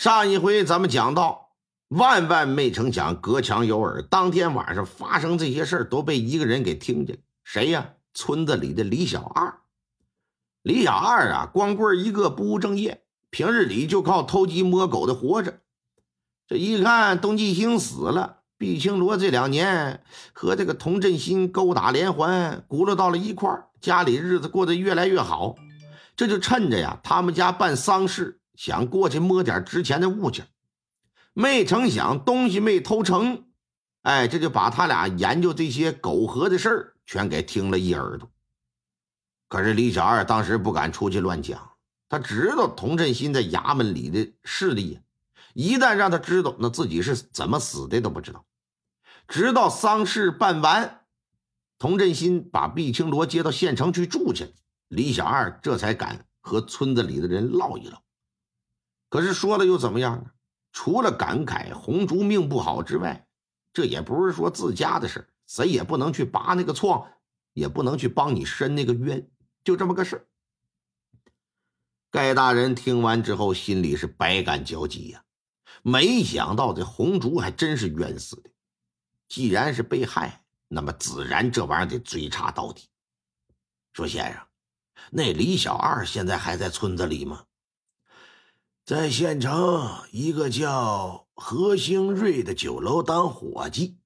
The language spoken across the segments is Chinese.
上一回咱们讲到，万万没成想，隔墙有耳，当天晚上发生这些事儿都被一个人给听见。谁呀？村子里的李小二。李小二啊，光棍一个，不务正业，平日里就靠偷鸡摸狗的活着。这一看，东继兴死了，毕青罗这两年和这个童振新勾打连环，轱辘到了一块儿，家里日子过得越来越好。这就趁着呀，他们家办丧事。想过去摸点值钱的物件，没成想东西没偷成，哎，这就把他俩研究这些苟合的事儿全给听了一耳朵。可是李小二当时不敢出去乱讲，他知道童振新在衙门里的势力，一旦让他知道，那自己是怎么死的都不知道。直到丧事办完，童振新把毕青罗接到县城去住去，李小二这才敢和村子里的人唠一唠。可是说了又怎么样呢？除了感慨红烛命不好之外，这也不是说自家的事谁也不能去拔那个疮，也不能去帮你伸那个冤，就这么个事。盖大人听完之后，心里是百感交集呀。没想到这红烛还真是冤死的。既然是被害，那么自然这玩意儿得追查到底。说先生，那李小二现在还在村子里吗？在县城一个叫何兴瑞的酒楼当伙计，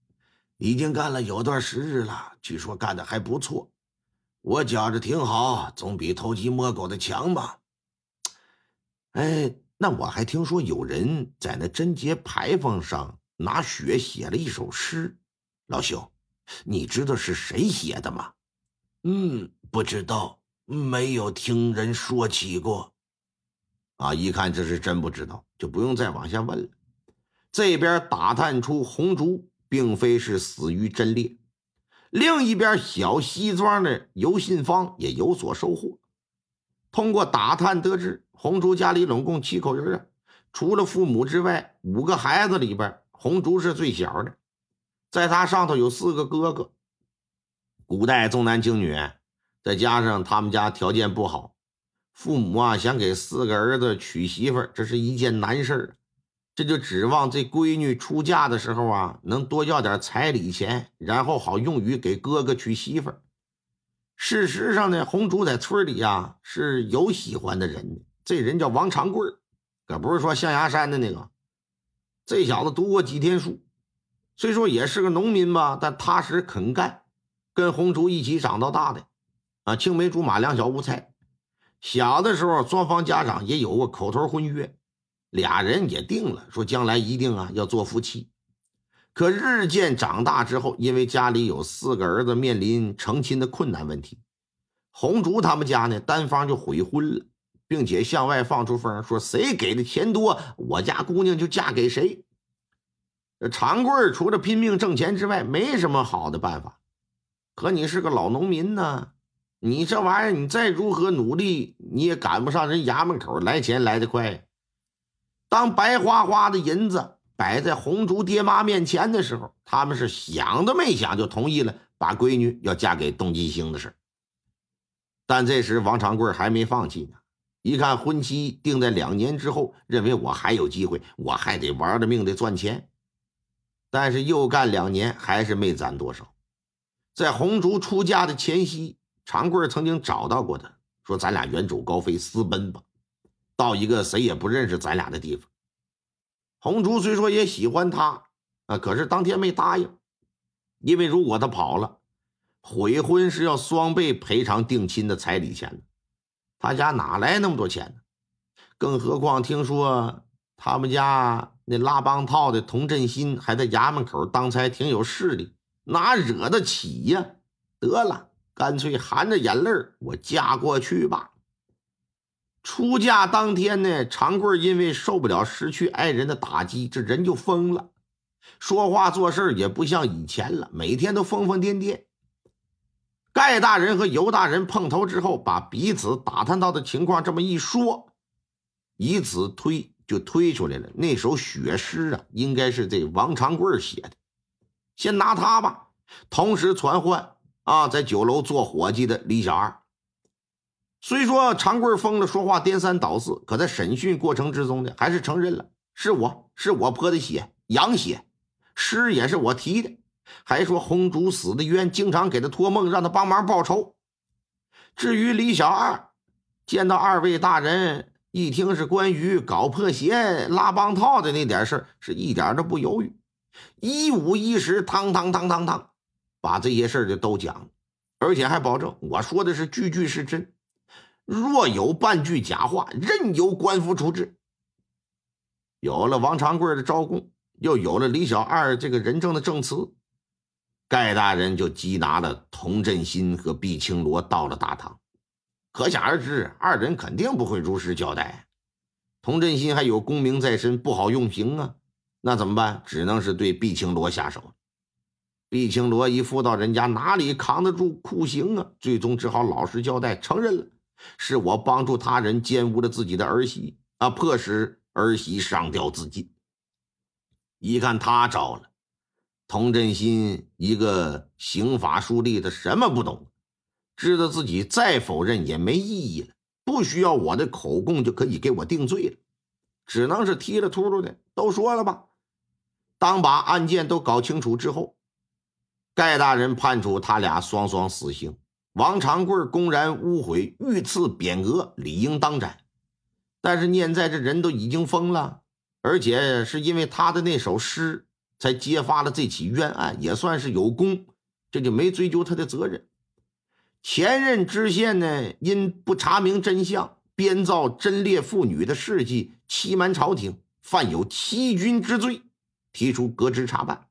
已经干了有段时日了。据说干的还不错，我觉着挺好，总比偷鸡摸狗的强吧。哎，那我还听说有人在那贞节牌坊上拿血写了一首诗，老兄，你知道是谁写的吗？嗯，不知道，没有听人说起过。啊！一看这是真不知道，就不用再往下问了。这边打探出红烛并非是死于贞烈，另一边小西庄的尤信芳也有所收获。通过打探得知，红烛家里拢共七口人啊，除了父母之外，五个孩子里边，红烛是最小的，在他上头有四个哥哥。古代重男轻女，再加上他们家条件不好。父母啊，想给四个儿子娶媳妇儿，这是一件难事这就指望这闺女出嫁的时候啊，能多要点彩礼钱，然后好用于给哥哥娶媳妇儿。事实上呢，红竹在村里啊是有喜欢的人的，这人叫王长贵可不是说象牙山的那个。这小子读过几天书，虽说也是个农民吧，但踏实肯干，跟红竹一起长到大的，啊，青梅竹马，两小无猜。小的时候，双方家长也有过口头婚约，俩人也定了，说将来一定啊要做夫妻。可日渐长大之后，因为家里有四个儿子，面临成亲的困难问题，红烛他们家呢单方就悔婚了，并且向外放出风，说谁给的钱多，我家姑娘就嫁给谁。这长贵除了拼命挣钱之外，没什么好的办法。可你是个老农民呢。你这玩意儿，你再如何努力，你也赶不上人衙门口来钱来得快。当白花花的银子摆在红烛爹妈面前的时候，他们是想都没想就同意了把闺女要嫁给董继兴的事但这时王长贵还没放弃呢，一看婚期定在两年之后，认为我还有机会，我还得玩了命的赚钱。但是又干两年，还是没攒多少。在红烛出嫁的前夕。长贵曾经找到过他，说：“咱俩远走高飞，私奔吧，到一个谁也不认识咱俩的地方。”红烛虽说也喜欢他啊，可是当天没答应，因为如果他跑了，悔婚是要双倍赔偿定亲的彩礼钱的，他家哪来那么多钱呢？更何况听说他们家那拉帮套的童振新还在衙门口当差，挺有势力，哪惹得起呀？得了。干脆含着眼泪我嫁过去吧。出嫁当天呢，长贵因为受不了失去爱人的打击，这人就疯了，说话做事也不像以前了，每天都疯疯癫癫。盖大人和尤大人碰头之后，把彼此打探到的情况这么一说，以此推就推出来了。那首血诗啊，应该是这王长贵写的。先拿他吧，同时传唤。啊，在酒楼做伙计的李小二，虽说长贵疯了，说话颠三倒四，可在审讯过程之中呢，还是承认了是我是我泼的血，羊血，尸也是我提的，还说红烛死的冤，经常给他托梦，让他帮忙报仇。至于李小二，见到二位大人，一听是关于搞破鞋、拉帮套的那点事是一点都不犹豫，一五一十，汤汤汤汤汤，把这些事就都讲，而且还保证我说的是句句是真，若有半句假话，任由官府处置。有了王长贵的招供，又有了李小二这个人证的证词。盖大人就缉拿了童振新和毕青罗到了大堂，可想而知，二人肯定不会如实交代。童振新还有功名在身，不好用刑啊，那怎么办？只能是对毕青罗下手。毕青罗一妇道人家，哪里扛得住酷刑啊？最终只好老实交代，承认了是我帮助他人奸污了自己的儿媳啊，迫使儿媳上吊自尽。一看他招了。童振新一个刑法书吏，他什么不懂，知道自己再否认也没意义了，不需要我的口供就可以给我定罪了，只能是踢了秃噜的都说了吧。当把案件都搞清楚之后，盖大人判处他俩双双死刑。王长贵公然污毁，遇刺匾额，理应当斩。但是念在这人都已经疯了，而且是因为他的那首诗。才揭发了这起冤案，也算是有功，这就没追究他的责任。前任知县呢，因不查明真相，编造贞烈妇女的事迹，欺瞒朝廷，犯有欺君之罪，提出革职查办。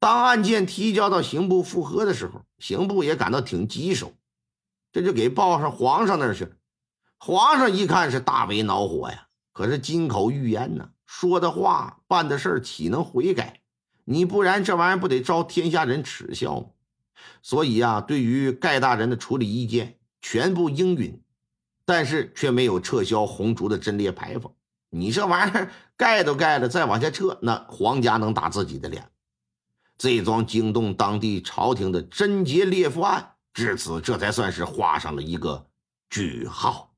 当案件提交到刑部复核的时候，刑部也感到挺棘手，这就给报上皇上那儿去了。皇上一看是大为恼火呀，可是金口玉言呢。说的话、办的事岂能悔改？你不然这玩意儿不得招天下人耻笑吗？所以啊，对于盖大人的处理意见全部应允，但是却没有撤销红烛的贞烈牌坊。你这玩意儿盖都盖了，再往下撤，那皇家能打自己的脸？这桩惊动当地朝廷的贞洁烈妇案，至此这才算是画上了一个句号。